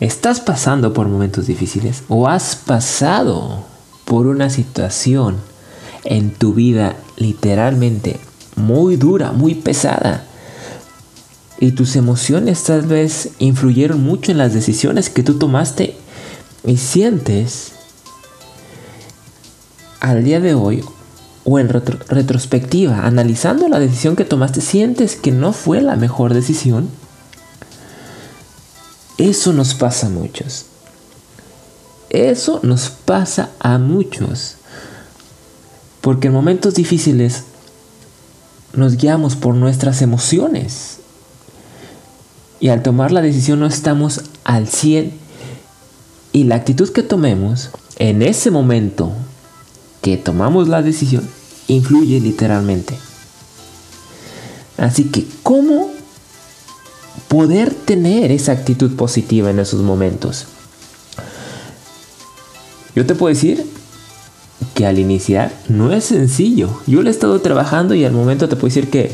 ¿Estás pasando por momentos difíciles o has pasado por una situación en tu vida literalmente muy dura, muy pesada? Y tus emociones tal vez influyeron mucho en las decisiones que tú tomaste y sientes al día de hoy o en retrospectiva, analizando la decisión que tomaste, sientes que no fue la mejor decisión. Eso nos pasa a muchos. Eso nos pasa a muchos. Porque en momentos difíciles nos guiamos por nuestras emociones. Y al tomar la decisión no estamos al 100. Y la actitud que tomemos en ese momento que tomamos la decisión influye literalmente. Así que, ¿cómo poder tener esa actitud positiva en esos momentos. Yo te puedo decir que al iniciar no es sencillo. Yo lo he estado trabajando y al momento te puedo decir que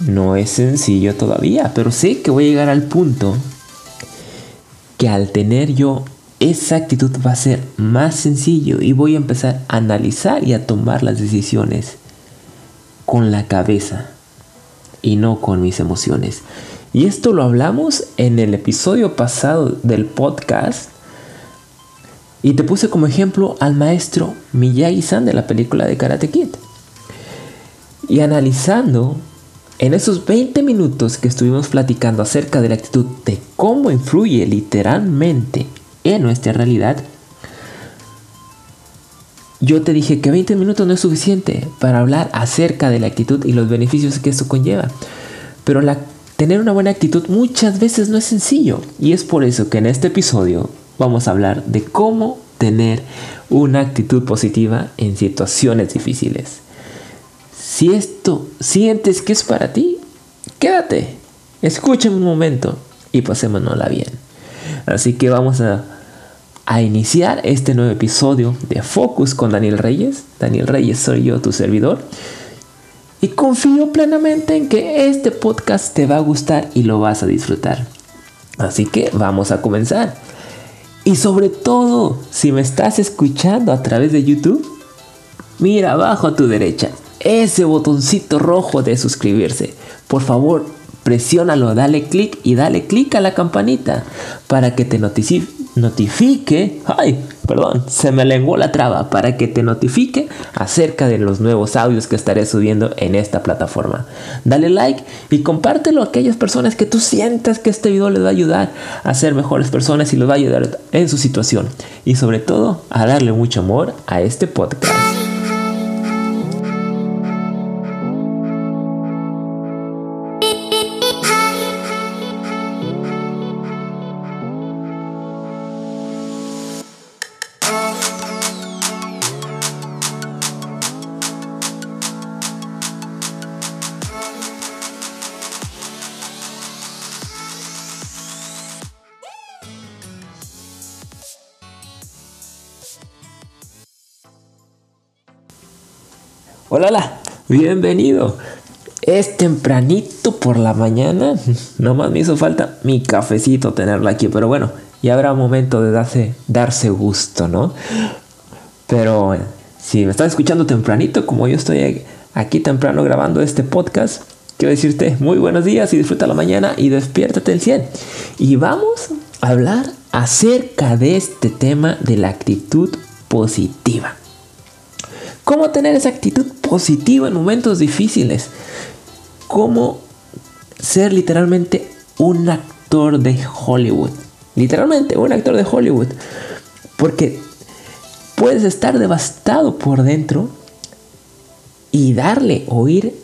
no es sencillo todavía, pero sé que voy a llegar al punto que al tener yo esa actitud va a ser más sencillo y voy a empezar a analizar y a tomar las decisiones con la cabeza y no con mis emociones. Y esto lo hablamos en el episodio pasado del podcast. Y te puse como ejemplo al maestro Miyagi-san de la película de Karate Kid. Y analizando en esos 20 minutos que estuvimos platicando acerca de la actitud de cómo influye literalmente en nuestra realidad, yo te dije que 20 minutos no es suficiente para hablar acerca de la actitud y los beneficios que esto conlleva. Pero Tener una buena actitud muchas veces no es sencillo y es por eso que en este episodio vamos a hablar de cómo tener una actitud positiva en situaciones difíciles. Si esto sientes que es para ti, quédate, escúchame un momento y pasémonosla bien. Así que vamos a, a iniciar este nuevo episodio de Focus con Daniel Reyes. Daniel Reyes soy yo, tu servidor. Y confío plenamente en que este podcast te va a gustar y lo vas a disfrutar. Así que vamos a comenzar. Y sobre todo, si me estás escuchando a través de YouTube, mira abajo a tu derecha ese botoncito rojo de suscribirse. Por favor, presiónalo, dale clic y dale clic a la campanita para que te notifique notifique, ay, perdón, se me lenguó la traba para que te notifique acerca de los nuevos audios que estaré subiendo en esta plataforma. Dale like y compártelo a aquellas personas que tú sientas que este video les va a ayudar a ser mejores personas y les va a ayudar en su situación. Y sobre todo a darle mucho amor a este podcast. Hola, hola, bienvenido. Es tempranito por la mañana. Nomás me hizo falta mi cafecito tenerlo aquí, pero bueno, ya habrá momento de darse, darse gusto, ¿no? Pero si me estás escuchando tempranito, como yo estoy aquí temprano grabando este podcast, quiero decirte muy buenos días y disfruta la mañana y despiértate el 100. Y vamos a hablar acerca de este tema de la actitud positiva. ¿Cómo tener esa actitud positiva en momentos difíciles? ¿Cómo ser literalmente un actor de Hollywood? Literalmente un actor de Hollywood. Porque puedes estar devastado por dentro y darle o ir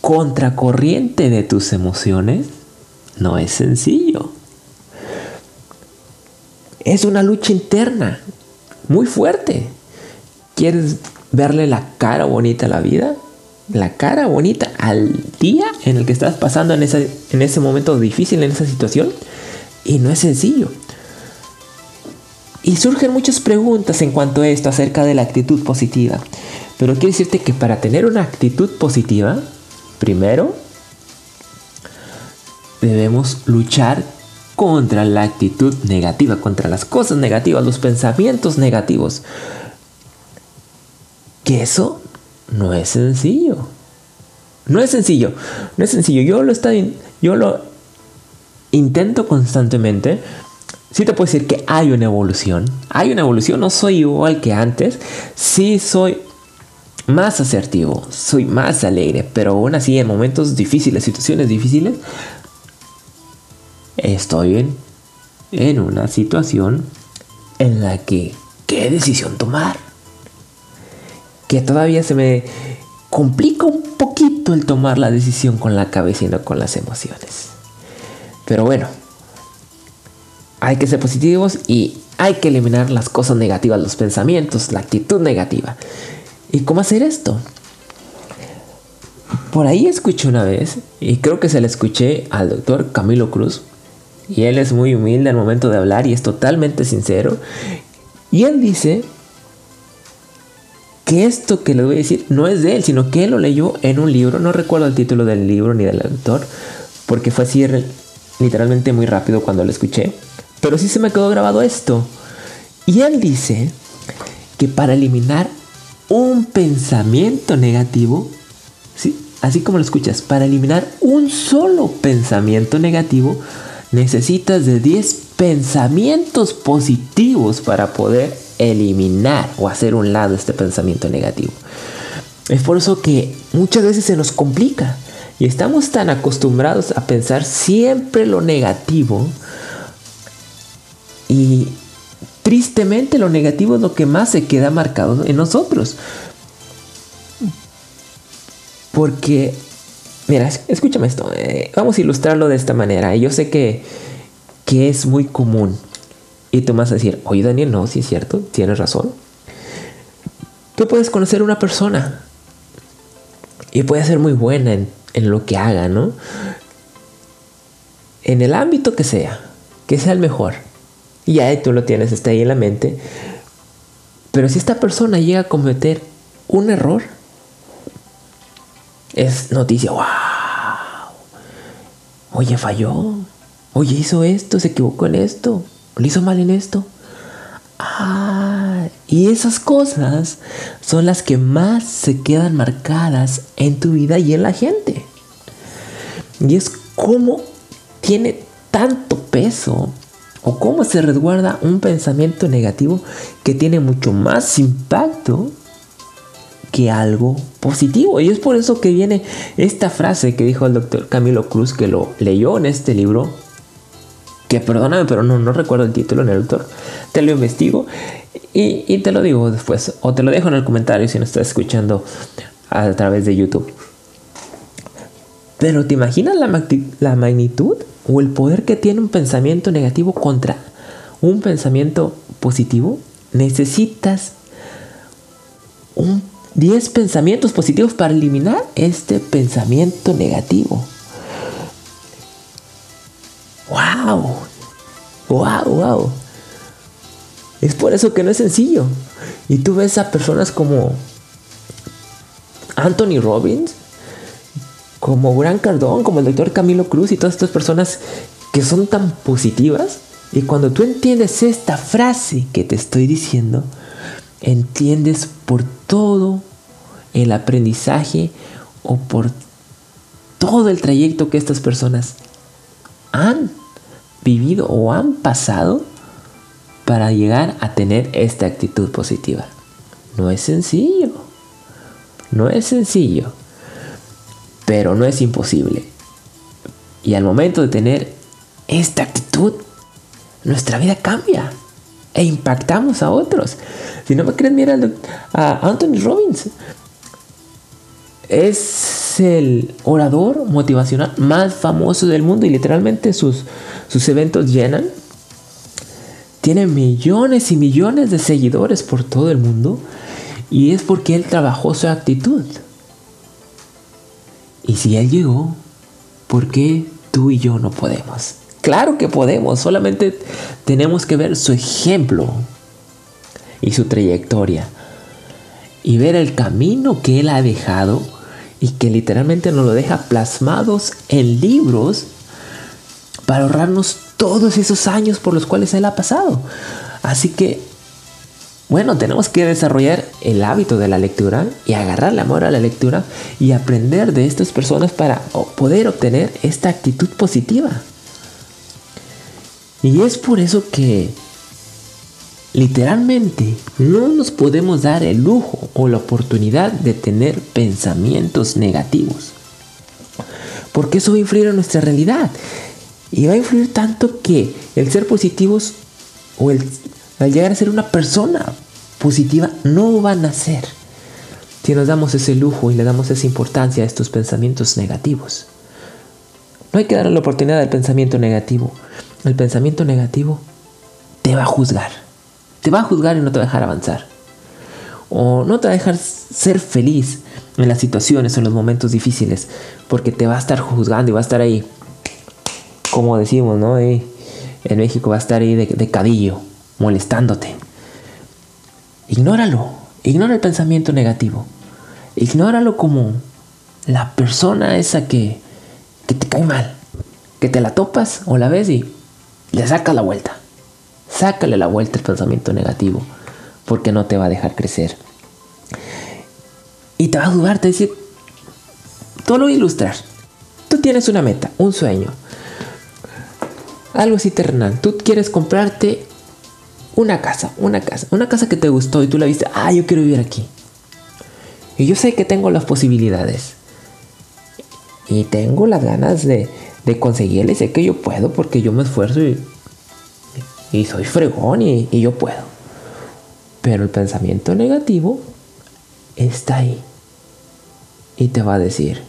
contracorriente de tus emociones no es sencillo. Es una lucha interna muy fuerte. Quieres verle la cara bonita a la vida, la cara bonita al día en el que estás pasando en ese, en ese momento difícil, en esa situación. Y no es sencillo. Y surgen muchas preguntas en cuanto a esto acerca de la actitud positiva. Pero quiero decirte que para tener una actitud positiva, primero debemos luchar contra la actitud negativa, contra las cosas negativas, los pensamientos negativos. Que eso no es sencillo. No es sencillo, no es sencillo. Yo lo, yo lo intento constantemente. Sí te puedo decir que hay una evolución. Hay una evolución. No soy igual que antes. Sí soy más asertivo. Soy más alegre. Pero aún así en momentos difíciles, situaciones difíciles, estoy en una situación en la que, ¿qué decisión tomar? Que todavía se me complica un poquito el tomar la decisión con la cabeza y no con las emociones. Pero bueno, hay que ser positivos y hay que eliminar las cosas negativas, los pensamientos, la actitud negativa. ¿Y cómo hacer esto? Por ahí escuché una vez, y creo que se le escuché al doctor Camilo Cruz, y él es muy humilde al momento de hablar y es totalmente sincero. Y él dice que esto que le voy a decir no es de él, sino que él lo leyó en un libro. No recuerdo el título del libro ni del autor, porque fue así literalmente muy rápido cuando lo escuché. Pero sí se me quedó grabado esto. Y él dice que para eliminar un pensamiento negativo, ¿sí? así como lo escuchas, para eliminar un solo pensamiento negativo, necesitas de 10 pensamientos positivos para poder eliminar o hacer un lado este pensamiento negativo. Es por eso que muchas veces se nos complica y estamos tan acostumbrados a pensar siempre lo negativo y tristemente lo negativo es lo que más se queda marcado en nosotros. Porque Mira, escúchame esto. Eh, vamos a ilustrarlo de esta manera. Yo sé que, que es muy común. Y tú vas a decir, oye Daniel, no, sí es cierto, tienes razón. Tú puedes conocer una persona y puede ser muy buena en, en lo que haga, ¿no? En el ámbito que sea, que sea el mejor. Y ya tú lo tienes, está ahí en la mente. Pero si esta persona llega a cometer un error, es noticia, wow. Oye, falló. Oye, hizo esto, se equivocó en esto. Lo hizo mal en esto. Ah, y esas cosas son las que más se quedan marcadas en tu vida y en la gente. Y es como tiene tanto peso o cómo se resguarda un pensamiento negativo que tiene mucho más impacto que algo positivo. Y es por eso que viene esta frase que dijo el doctor Camilo Cruz, que lo leyó en este libro, que perdóname, pero no, no recuerdo el título en el autor, te lo investigo y, te lo digo después, o te lo dejo en el comentario si no estás escuchando a través de YouTube. Pero ¿te imaginas la, la magnitud o el poder que tiene un pensamiento negativo contra un pensamiento positivo? Necesitas un 10 pensamientos positivos para eliminar este pensamiento negativo. ¡Wow! ¡Wow! ¡Wow! Es por eso que no es sencillo. Y tú ves a personas como Anthony Robbins, como Gran Cardón, como el doctor Camilo Cruz y todas estas personas que son tan positivas. Y cuando tú entiendes esta frase que te estoy diciendo, entiendes por todo el aprendizaje o por todo el trayecto que estas personas han vivido o han pasado para llegar a tener esta actitud positiva. No es sencillo, no es sencillo, pero no es imposible. Y al momento de tener esta actitud, nuestra vida cambia e impactamos a otros. Si no me creen, mira a Anthony Robbins. Es el orador motivacional más famoso del mundo y literalmente sus, sus eventos llenan. Tiene millones y millones de seguidores por todo el mundo y es porque él trabajó su actitud. Y si él llegó, ¿por qué tú y yo no podemos? Claro que podemos, solamente tenemos que ver su ejemplo y su trayectoria y ver el camino que él ha dejado y que literalmente nos lo deja plasmados en libros para ahorrarnos todos esos años por los cuales él ha pasado. Así que, bueno, tenemos que desarrollar el hábito de la lectura y agarrar el amor a la lectura y aprender de estas personas para poder obtener esta actitud positiva. Y es por eso que literalmente no nos podemos dar el lujo o la oportunidad de tener pensamientos negativos. Porque eso va a influir en nuestra realidad. Y va a influir tanto que el ser positivos o el llegar a ser una persona positiva no van a ser si nos damos ese lujo y le damos esa importancia a estos pensamientos negativos. No hay que darle la oportunidad al pensamiento negativo. El pensamiento negativo te va a juzgar. Te va a juzgar y no te va a dejar avanzar. O no te va a dejar ser feliz en las situaciones, en los momentos difíciles. Porque te va a estar juzgando y va a estar ahí como decimos, ¿no? en México va a estar ahí de, de cadillo, molestándote. Ignóralo, ignora el pensamiento negativo. Ignóralo como la persona esa que, que te cae mal, que te la topas o la ves y le sacas la vuelta. Sácale la vuelta el pensamiento negativo, porque no te va a dejar crecer. Y te va a ayudar, te decir, tú lo voy a ilustrar. Tú tienes una meta, un sueño, algo así terrenal. Tú quieres comprarte una casa, una casa, una casa que te gustó y tú la viste, ah, yo quiero vivir aquí. Y yo sé que tengo las posibilidades. Y tengo las ganas de, de sé que yo puedo porque yo me esfuerzo y, y soy fregón y, yo puedo. Pero el pensamiento negativo está ahí. Y te va a decir,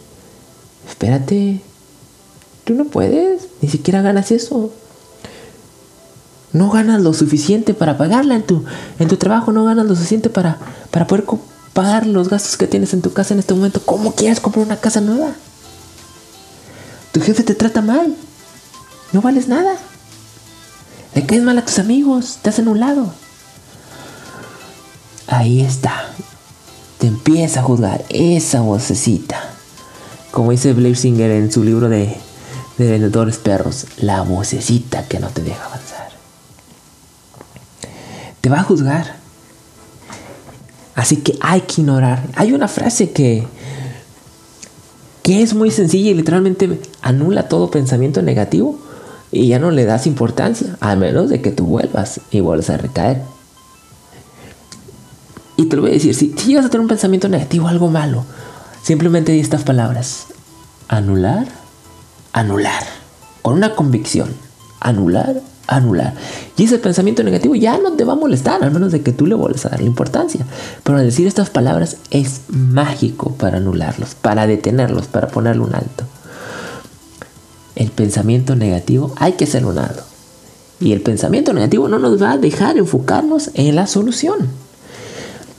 espérate, tú no puedes, ni siquiera ganas eso. No ganas lo suficiente para pagarla en tu, en tu trabajo, no ganas lo suficiente para, para poder pagar los gastos que tienes en tu casa en este momento. ¿Cómo quieres comprar una casa nueva? Tu jefe te trata mal. No vales nada. Le caes mal a tus amigos, te hacen un lado. Ahí está. Te empieza a juzgar esa vocecita. Como dice Blair Singer en su libro de de vendedores perros, la vocecita que no te deja avanzar. Te va a juzgar. Así que hay que ignorar. Hay una frase que, que es muy sencilla y literalmente anula todo pensamiento negativo y ya no le das importancia, a menos de que tú vuelvas y vuelvas a recaer. Y te lo voy a decir, si, llegas a tener un pensamiento negativo, algo malo, simplemente di estas palabras. Anular anular. Con una convicción. Anular, anular. Y ese pensamiento negativo ya no te va a molestar, al menos de que tú le vuelvas a darle importancia. Pero al decir estas palabras es mágico para anularlos, para detenerlos, para ponerle un alto. El pensamiento negativo hay que alto. Y el pensamiento negativo no nos va a dejar enfocarnos en la solución.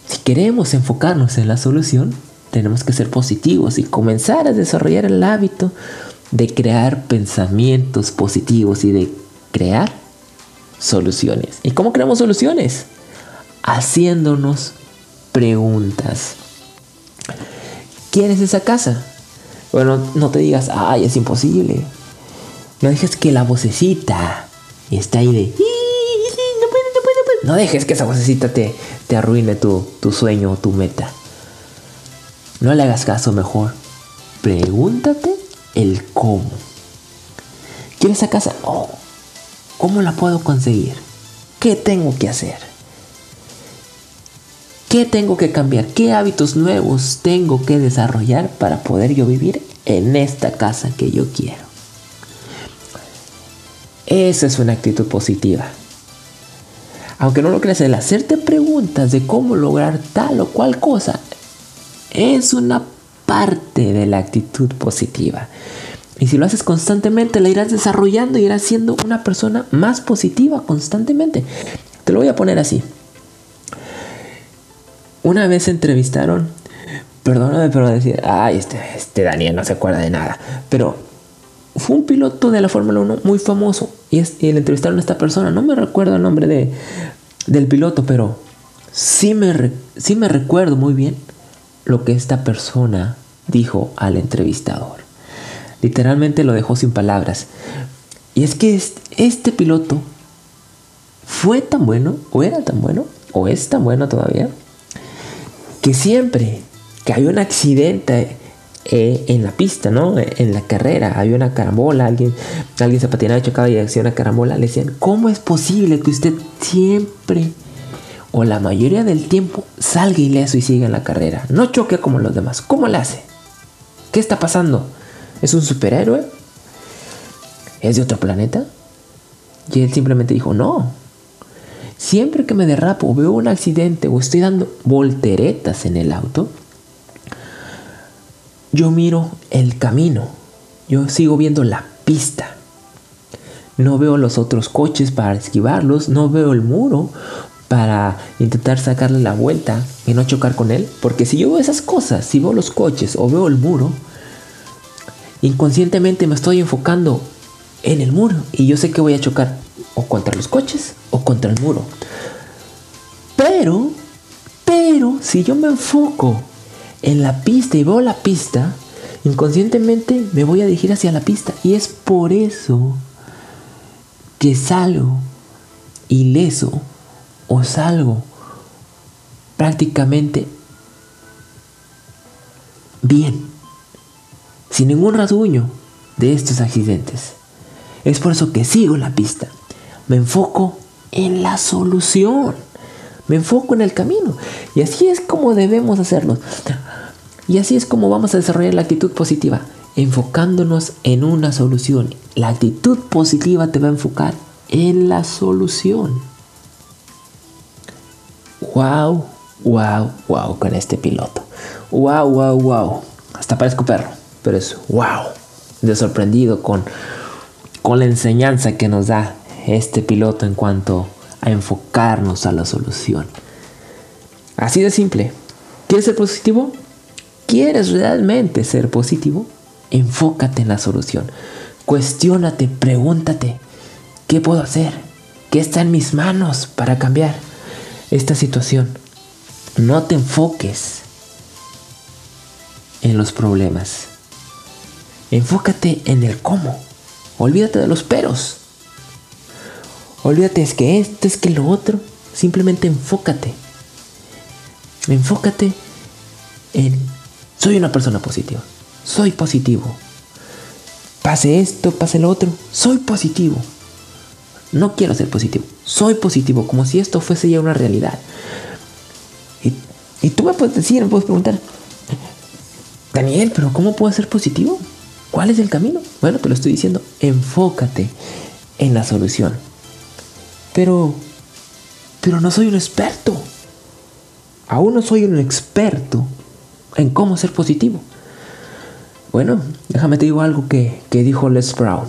Si queremos enfocarnos en la solución, tenemos que ser positivos y comenzar a desarrollar el hábito de crear pensamientos positivos y de crear soluciones. ¿Y cómo creamos soluciones? Haciéndonos preguntas. ¿Quieres esa casa? Bueno, no te digas, ay, es imposible. No dejes que la vocecita está ahí de... No dejes que esa vocecita te, te arruine tu, tu sueño o tu meta. No le hagas caso mejor. Pregúntate el cómo. Quiero esa casa. Oh, ¿Cómo la puedo conseguir? ¿Qué tengo que hacer? ¿Qué tengo que cambiar? ¿Qué hábitos nuevos tengo que desarrollar para poder yo vivir en esta casa que yo quiero? Esa es una actitud positiva. Aunque no lo creas, el hacerte preguntas de cómo lograr tal o cual cosa es una parte de la actitud positiva. Y si lo haces constantemente, la irás desarrollando y irás siendo una persona más positiva constantemente. Te lo voy a poner así. Una vez entrevistaron, perdóname, pero decir, ay, este, este Daniel no se acuerda de nada. Pero fue un piloto de la Fórmula 1 muy famoso y, es, le entrevistaron a esta persona. No me recuerdo el nombre de, del piloto, pero sí me, sí me recuerdo muy bien lo que esta persona dijo al entrevistador. Literalmente lo dejó sin palabras. Y es que este piloto fue tan bueno, o era tan bueno, o es tan bueno todavía, que siempre que hay un accidente eh, en la pista, ¿no? En la carrera, había una carambola, alguien, alguien se patinaba chocaba y hacía una carambola, le decían, ¿cómo es posible que usted siempre o la mayoría del tiempo salga ileso y siga en la carrera? No choque como los demás. ¿Cómo le hace? ¿Qué está pasando? ¿Es un superhéroe? ¿Es de otro planeta? Y él simplemente dijo, no, Siempre que me derrapo veo un accidente o estoy dando volteretas en el auto, yo miro el camino, yo sigo viendo la pista. No veo los otros coches para esquivarlos, no veo el muro para intentar sacarle la vuelta y no chocar con él. Porque si yo veo esas cosas, si veo los coches o veo el muro, inconscientemente me estoy enfocando en el muro y yo sé que voy a chocar o contra los coches o contra el muro. Pero, pero, si yo me enfoco en la pista y veo la pista, inconscientemente me voy a dirigir hacia la pista. Y es por eso que salgo ileso o salgo prácticamente bien, sin ningún rasguño de estos accidentes. Es por eso que sigo la pista. Me enfoco en la solución. Me enfoco en el camino. Y así es como debemos hacerlo. Y así es como vamos a desarrollar la actitud positiva. Enfocándonos en una solución. La actitud positiva te va a enfocar en la solución. Wow, wow, wow con este piloto. Wow, wow, wow. Hasta parezco perro. Pero es wow. De sorprendido con, con la enseñanza que nos da este piloto en cuanto a enfocarnos a la solución. Así de simple. ¿Quieres ser positivo? ¿Quieres realmente ser positivo? Enfócate en la solución. Cuestiónate, pregúntate, ¿qué puedo hacer? ¿Qué está en mis manos para cambiar esta situación? No te enfoques en los problemas. Enfócate en el cómo. Olvídate de los peros. Olvídate es que esto, es que lo otro. Simplemente enfócate. Enfócate en soy una persona positiva. Soy positivo. Pase esto, pase lo otro. Soy positivo. No quiero ser positivo. Soy positivo, como si esto fuese ya una realidad. Y, tú me puedes decir, me puedes preguntar, Daniel, pero ¿cómo puedo ser positivo? ¿Cuál es el camino? Bueno, te lo estoy diciendo. Enfócate en la solución. Pero, pero no soy un experto. Aún no soy un experto en cómo ser positivo. Bueno, déjame te digo algo que, dijo Les Brown,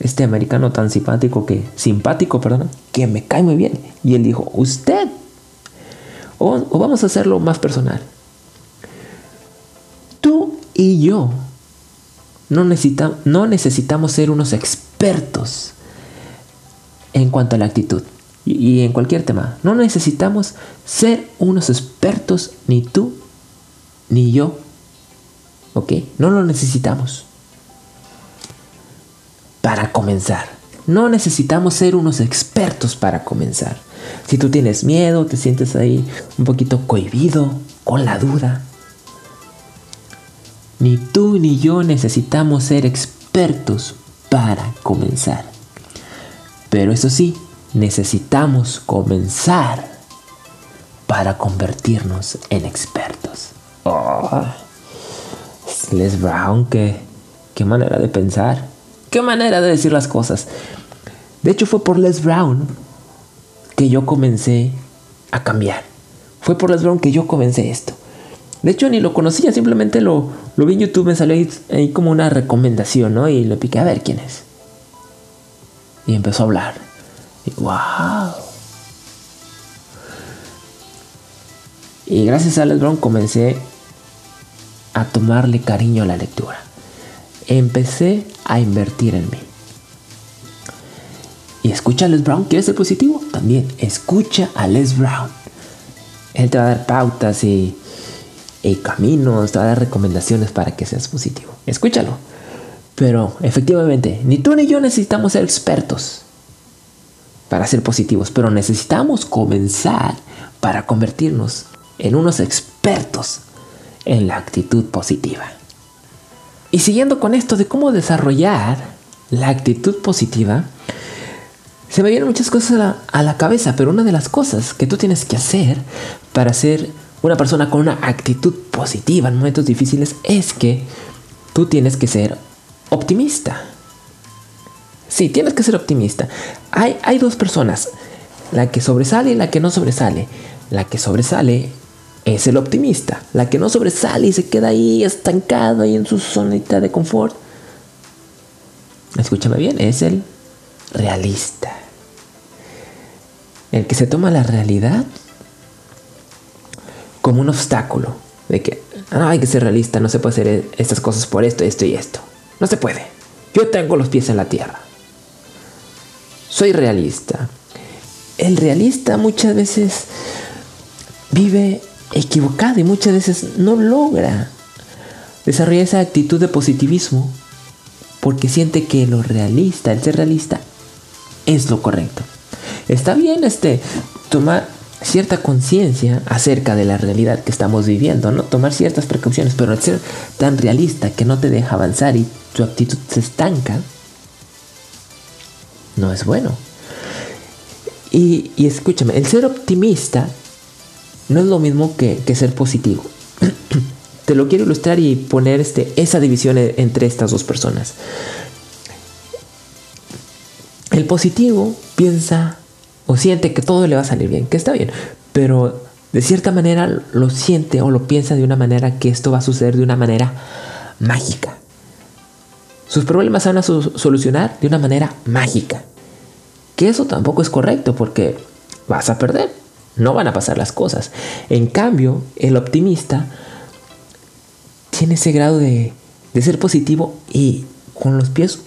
este americano tan simpático que, simpático, perdón, que me cae muy bien. Y él dijo, usted, o, o vamos a hacerlo más personal, tú y yo no, necesita, no necesitamos ser unos expertos en cuanto a la actitud y, en cualquier tema. No necesitamos ser unos expertos, ni tú, ni yo. ¿Ok? No lo necesitamos. Para comenzar. No necesitamos ser unos expertos para comenzar. Si tú tienes miedo, te sientes ahí un poquito cohibido, con la duda. Ni tú ni yo necesitamos ser expertos para comenzar. Pero eso sí, necesitamos comenzar para convertirnos en expertos. Oh, Les Brown, qué, qué manera de pensar, qué manera de decir las cosas. De hecho, fue por Les Brown que yo comencé a cambiar. Fue por Les Brown que yo comencé esto. De hecho, ni lo conocía, simplemente lo, lo vi en YouTube, me salió ahí, ahí como una recomendación, ¿no? Y le piqué a ver quién es y empezó a hablar. Y, ¡Wow! Y gracias a Alex Brown comencé a tomarle cariño a la lectura. Empecé a invertir en mí. Y escucha a Les Brown, ¿quieres ser positivo? También escucha a Les Brown. Él te va a dar pautas y, y caminos, te va a dar recomendaciones para que seas positivo. Escúchalo. Pero efectivamente, ni tú ni yo necesitamos ser expertos para ser positivos, pero necesitamos comenzar para convertirnos en unos expertos en la actitud positiva. Y siguiendo con esto de cómo desarrollar la actitud positiva, se me vienen muchas cosas a la, cabeza, pero una de las cosas que tú tienes que hacer para ser una persona con una actitud positiva en momentos difíciles es que tú tienes que ser optimista. Sí, tienes que ser optimista. Hay, hay dos personas, la que sobresale y la que no sobresale. La que sobresale es el optimista. La que no sobresale y se queda ahí estancado ahí en su zonita de confort. Escúchame bien, es el realista. El que se toma la realidad como un obstáculo. De que hay que ser realista, no se puede hacer estas cosas por esto, esto y esto. No se puede. Yo tengo los pies en la tierra. Soy realista. El realista muchas veces vive equivocado y muchas veces no logra desarrollar esa actitud de positivismo porque siente que lo realista, el ser realista, es lo correcto. Está bien este tomar cierta conciencia acerca de la realidad que estamos viviendo, ¿no? Tomar ciertas precauciones, pero el ser tan realista que no te deja avanzar y tu actitud se estanca, no es bueno. Y, escúchame, el ser optimista no es lo mismo que, ser positivo. Te lo quiero ilustrar y poner este, esa división e, entre estas dos personas. El positivo piensa o siente que todo le va a salir bien, que está bien, pero de cierta manera lo siente o lo piensa de una manera que esto va a suceder de una manera mágica. Sus problemas se van a solucionar de una manera mágica. Que eso tampoco es correcto porque vas a perder. No van a pasar las cosas. En cambio, el optimista tiene ese grado de, de ser positivo y con los pies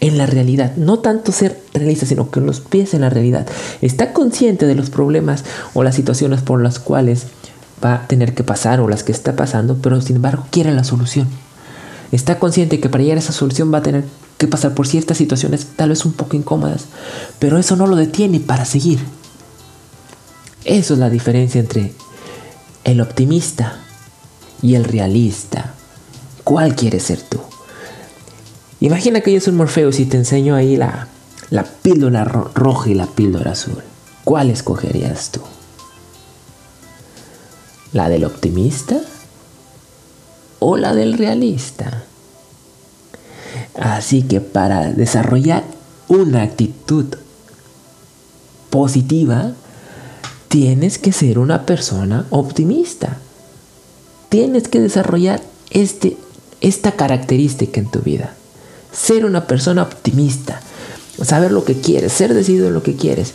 en la realidad. No tanto ser realista, sino con los pies en la realidad. Está consciente de los problemas o las situaciones por las cuales va a tener que pasar o las que está pasando, pero sin embargo quiere la solución. Está consciente que para llegar a esa solución va a tener que pasar por ciertas situaciones tal vez un poco incómodas, pero eso no lo detiene para seguir. Eso es la diferencia entre el optimista y el realista. ¿Cuál quieres ser tú? Imagina que yo soy Morfeus y te enseño ahí la, la píldora roja y la píldora azul. ¿Cuál escogerías tú? ¿La del optimista o la del realista. Así que para desarrollar una actitud positiva, tienes que ser una persona optimista. Tienes que desarrollar este, esta característica en tu vida. Ser una persona optimista. Saber lo que quieres, ser decidido en lo que quieres.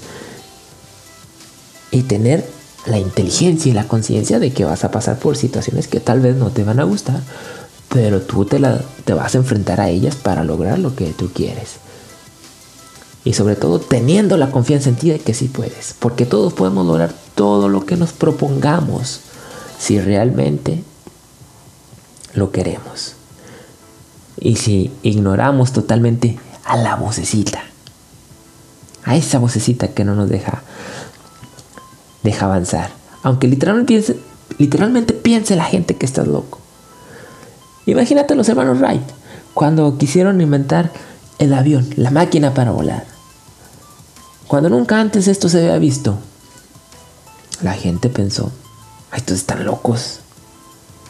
Y tener la inteligencia y la conciencia de que vas a pasar por situaciones que tal vez no te van a gustar, pero tú te, la, te vas a enfrentar a ellas para lograr lo que tú quieres. Y sobre todo teniendo la confianza en ti de que sí puedes, porque todos podemos lograr todo lo que nos propongamos si realmente lo queremos. Y si ignoramos totalmente a la vocecita, a esa vocecita que no nos deja deja avanzar. Aunque literalmente piense, literalmente piense la gente que estás loco. Imagínate los hermanos Wright cuando quisieron inventar el avión, la máquina para volar. Cuando nunca antes esto se había visto. La gente pensó, estos están locos.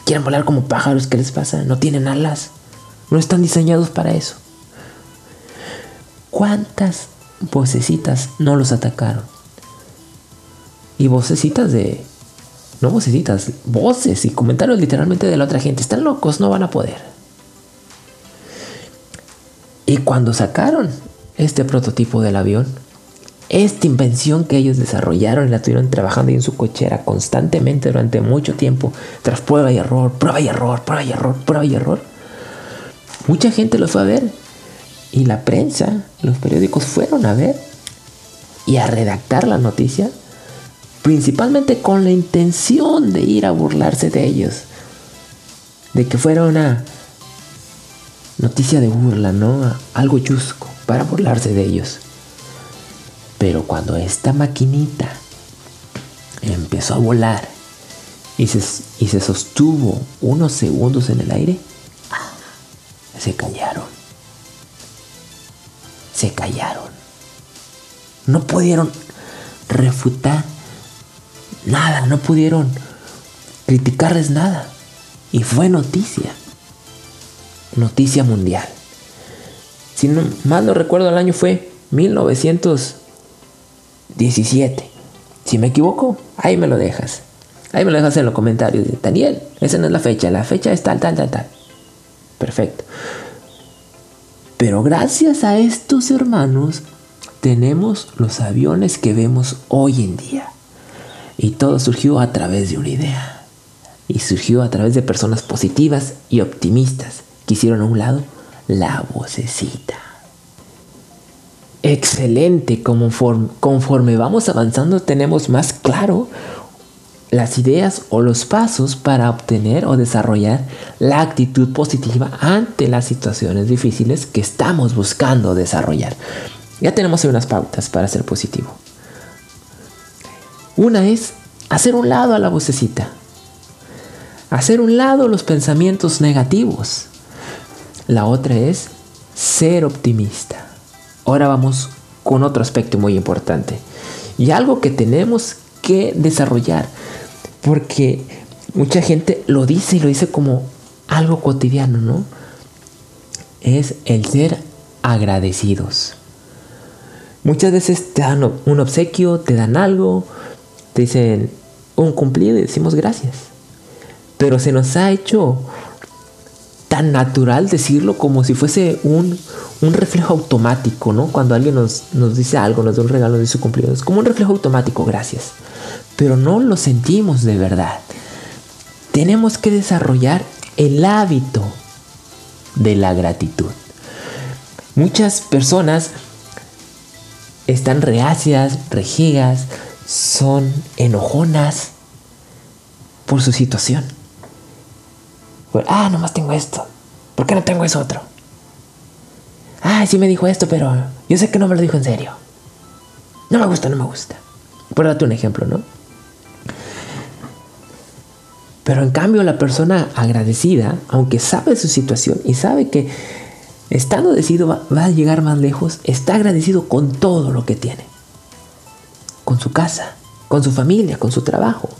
Quieren volar como pájaros, ¿qué les pasa? No tienen alas. No están diseñados para eso. ¿Cuántas vocecitas no los atacaron? Y vocecitas de... No vocecitas, voces y comentarios literalmente de la otra gente. Están locos, no van a poder. Y cuando sacaron este prototipo del avión, esta invención que ellos desarrollaron y la tuvieron trabajando en su cochera constantemente durante mucho tiempo, tras prueba y error, prueba y error, prueba y error, prueba y error, mucha gente lo fue a ver. Y la prensa, los periódicos fueron a ver y a redactar la noticia principalmente con la intención de ir a burlarse de ellos, de que fuera una noticia de burla, ¿no? Algo chusco para burlarse de ellos. Pero cuando esta maquinita empezó a volar y se, y se sostuvo unos segundos en el aire, se callaron. Se callaron. No pudieron refutar nada, no pudieron criticarles nada. Y fue noticia. Noticia mundial. Si no, mal no recuerdo, el año fue 1917. Si me equivoco, ahí me lo dejas. Ahí me lo dejas en los comentarios. Daniel, esa no es la fecha. La fecha es tal, tal, tal, tal. Perfecto. Pero gracias a estos hermanos tenemos los aviones que vemos hoy en día. Y todo surgió a través de una idea. Y surgió a través de personas positivas y optimistas que hicieron a un lado la vocecita. Excelente, conforme, conforme vamos avanzando tenemos más claro las ideas o los pasos para obtener o desarrollar la actitud positiva ante las situaciones difíciles que estamos buscando desarrollar. Ya tenemos unas pautas para ser positivo. Una es hacer un lado a la vocecita. Hacer un lado los pensamientos negativos. La otra es ser optimista. Ahora vamos con otro aspecto muy importante. Y algo que tenemos que desarrollar porque mucha gente lo dice y lo dice como algo cotidiano, ¿no? Es el ser agradecidos. Muchas veces te dan un obsequio, te dan algo, te dicen un cumplido y decimos gracias. Pero se nos ha hecho tan natural decirlo como si fuese un, reflejo automático, ¿no? Cuando alguien nos, nos, dice algo, nos da un regalo, de su cumplido. Es como un reflejo automático, gracias pero no lo sentimos de verdad. Tenemos que desarrollar el hábito de la gratitud. Muchas personas están reacias, rejigas, son enojonas por su situación. Ah, nomás tengo esto. ¿Por qué no tengo eso otro? Ah, sí me dijo esto, pero yo sé que no me lo dijo en serio. No me gusta, no me gusta. Por darte un ejemplo, ¿no? Pero en cambio la persona agradecida, aunque sabe su situación y sabe que estando decidido va, a llegar más lejos, está agradecido con todo lo que tiene. Con su casa, con su familia, con su trabajo.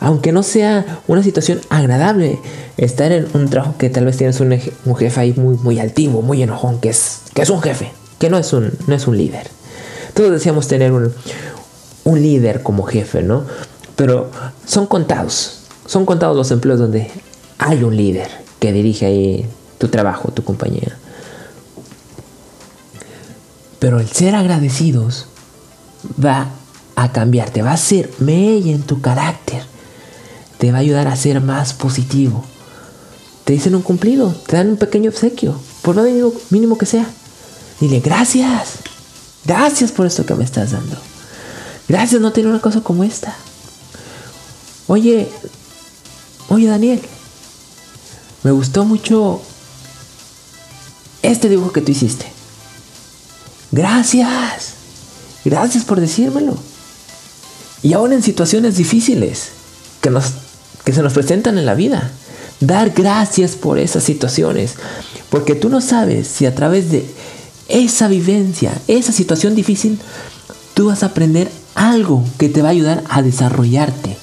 Aunque no sea una situación agradable estar en un trabajo que tal vez tienes un, jefe ahí muy, muy altivo, muy enojón, que es, que es un jefe, que no es un, no es un líder. Todos deseamos tener un, un líder como jefe, ¿no? Pero son contados, son contados los empleos donde hay un líder que dirige ahí tu trabajo, tu compañía. Pero el ser agradecidos va a cambiarte, va a ser mella en tu carácter, te va a ayudar a ser más positivo. Te dicen un cumplido, te dan un pequeño obsequio, por lo mínimo, mínimo que sea. Dile gracias, gracias por esto que me estás dando. Gracias, no tener una cosa como esta. Oye, oye Daniel, me gustó mucho este dibujo que tú hiciste. Gracias, gracias por decírmelo. Y aún en situaciones difíciles que, nos, que se nos presentan en la vida, dar gracias por esas situaciones. Porque tú no sabes si a través de esa vivencia, esa situación difícil, tú vas a aprender algo que te va a ayudar a desarrollarte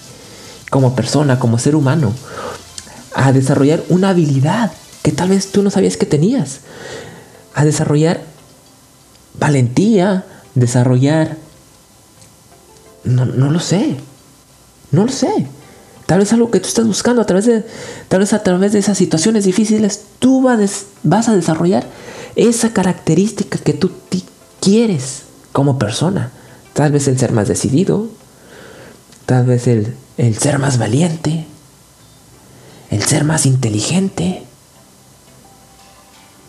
como persona, como ser humano, a desarrollar una habilidad que tal vez tú no sabías que tenías, a desarrollar valentía, desarrollar... No, lo sé, no lo sé. Tal vez algo que tú estás buscando a través de, tal vez a través de esas situaciones difíciles, tú vas a desarrollar esa característica que tú quieres como persona. Tal vez el ser más decidido, tal vez el el ser más valiente, el ser más inteligente.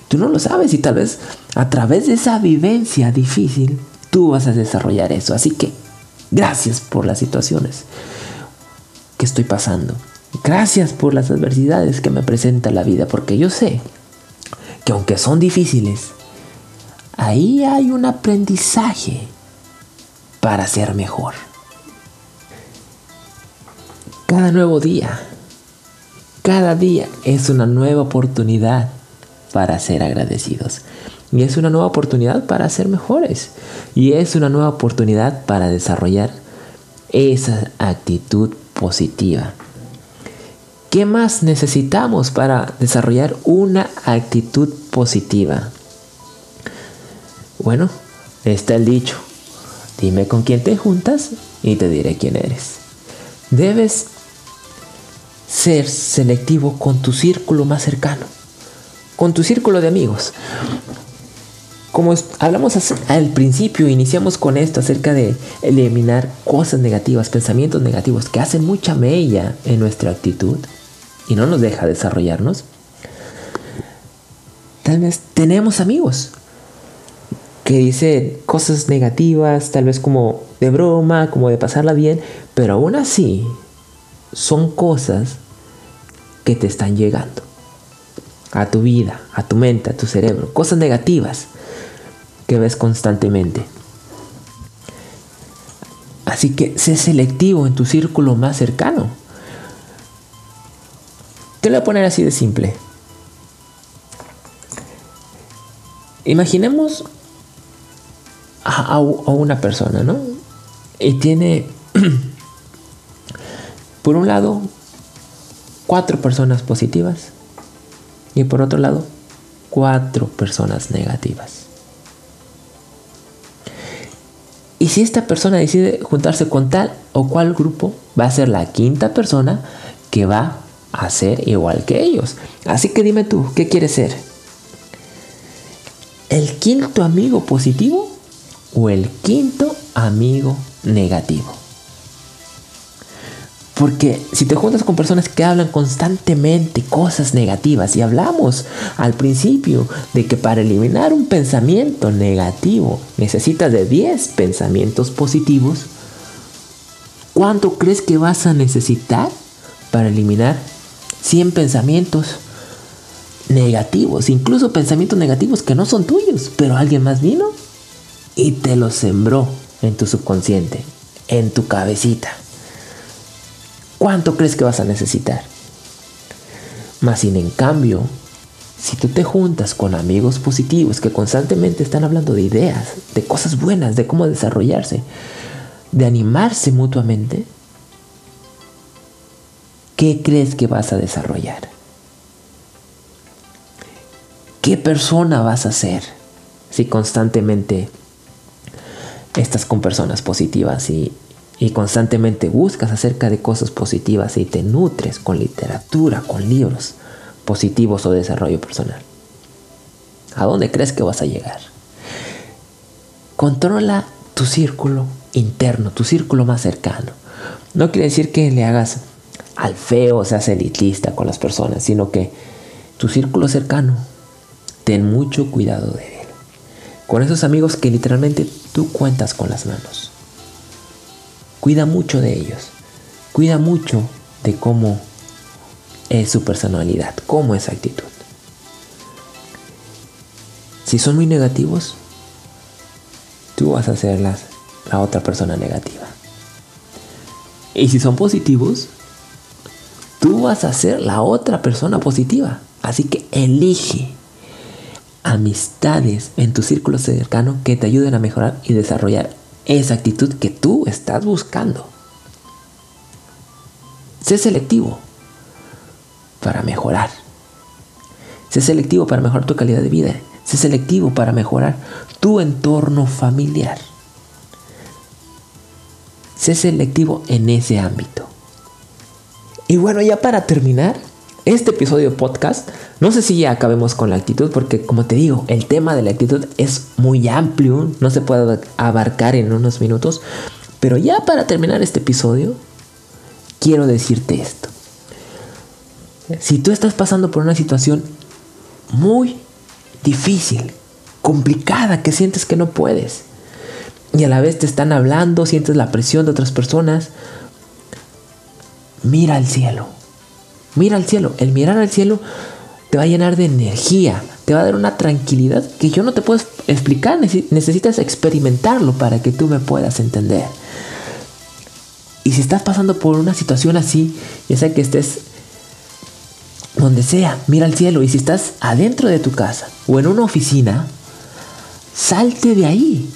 Tú no lo sabes y tal vez a través de esa vivencia difícil tú vas a desarrollar eso. Así que Gracias por las situaciones estoy pasando. Gracias por las adversidades que me presenta la vida, porque yo sé que aunque son difíciles, ahí hay un aprendizaje para ser mejor. Cada nuevo día, cada día es una nueva oportunidad para ser agradecidos. Y es una nueva oportunidad para ser mejores. Y es una nueva oportunidad para desarrollar esa actitud positiva. ¿Qué más necesitamos para desarrollar una actitud positiva? Bueno, está el dicho. Dime con quién te juntas y te diré quién eres. Debes ser selectivo con tu círculo más cercano, con tu círculo de amigos. Como hablamos al principio, iniciamos con esto acerca de eliminar cosas negativas, pensamientos negativos que hacen mucha mella en nuestra actitud y no nos deja desarrollarnos. Tal vez tenemos amigos que dicen cosas negativas, tal vez como de broma, como de pasarla bien, pero aún así son cosas que te están llegando a tu vida, a tu mente, a tu cerebro, cosas negativas que ves constantemente. Así que sé selectivo en tu círculo más cercano. Te lo voy a poner así de simple. Imaginemos a, a una persona, ¿no? Y tiene, por un lado, cuatro personas positivas y por otro lado, cuatro personas negativas. Y si esta persona decide juntarse con tal o cual grupo, va a ser la quinta persona que va a ser igual que ellos. Así que dime tú, ¿qué quieres ser? ¿El quinto amigo positivo o el quinto amigo negativo? Porque si te juntas con personas que hablan constantemente cosas negativas y hablamos al principio de que para eliminar un pensamiento negativo necesitas de 10 pensamientos positivos, ¿cuánto crees que vas a necesitar para eliminar 100 pensamientos negativos? Incluso pensamientos negativos que no son tuyos, pero alguien más vino y te los sembró en tu subconsciente, en tu cabecita. ¿Cuánto crees que vas a necesitar? Más sin en cambio, si tú te juntas con amigos positivos que constantemente están hablando de ideas, de cosas buenas, de cómo desarrollarse, de animarse mutuamente, ¿qué crees que vas a desarrollar? ¿Qué persona vas a ser si constantemente estás con personas positivas y y constantemente buscas acerca de cosas positivas y te nutres con literatura, con libros positivos o desarrollo personal. ¿A dónde crees que vas a llegar? Controla tu círculo interno, tu círculo más cercano. No quiere decir que le hagas al feo, seas elitista con las personas, sino que tu círculo cercano, ten mucho cuidado de él. Con esos amigos que literalmente tú cuentas con las manos. Cuida mucho de ellos. Cuida mucho de cómo es su personalidad, cómo es su actitud. Si son muy negativos, tú vas a ser la, la otra persona negativa. Y si son positivos, tú vas a ser la otra persona positiva. Así que elige amistades en tu círculo cercano que te ayuden a mejorar y desarrollar esa actitud que tú estás buscando. Sé selectivo para mejorar. Sé selectivo para mejorar tu calidad de vida. Sé selectivo para mejorar tu entorno familiar. Sé selectivo en ese ámbito. Y bueno, ya para terminar, este episodio podcast, no sé si ya acabemos con la actitud, porque como te digo, el tema de la actitud es muy amplio, no se puede abarcar en unos minutos, pero ya para terminar este episodio, quiero decirte esto. Si tú estás pasando por una situación muy difícil, complicada, que sientes que no puedes, y a la vez te están hablando, sientes la presión de otras personas, mira al cielo. Mira al cielo. El mirar al cielo te va a llenar de energía, te va a dar una tranquilidad que yo no te puedo explicar. Necesitas experimentarlo para que tú me puedas entender. Y si estás pasando por una situación así, ya sea que estés donde sea, mira al cielo. Y si estás adentro de tu casa o en una oficina, salte de ahí.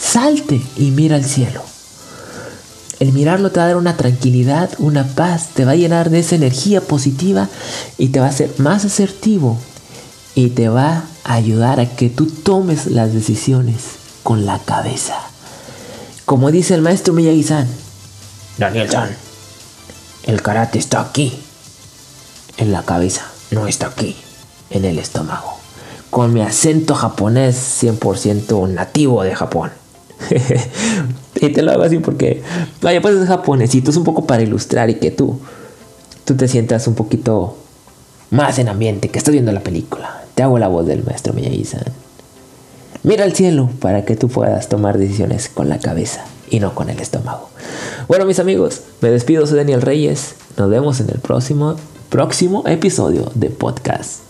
Salte y mira al cielo. El mirarlo te va a dar una tranquilidad, una paz, te va a llenar de esa energía positiva y te va a hacer más asertivo y te va a ayudar a que tú tomes las decisiones con la cabeza. Como dice el maestro Miyagi-san, Daniel-san, el karate está aquí, en la cabeza, no está aquí, en el estómago. Con mi acento japonés 100% nativo de Japón. y te lo hago así porque, vaya, pues es japonesito, es un poco para ilustrar y que tú, tú te sientas un poquito más en ambiente, que estás viendo la película. Te hago la voz del maestro Miyagi-san. Mira al cielo para que tú puedas tomar decisiones con la cabeza y no con el estómago. Bueno, mis amigos, me despido, soy Daniel Reyes. Nos vemos en el próximo, próximo episodio de podcast.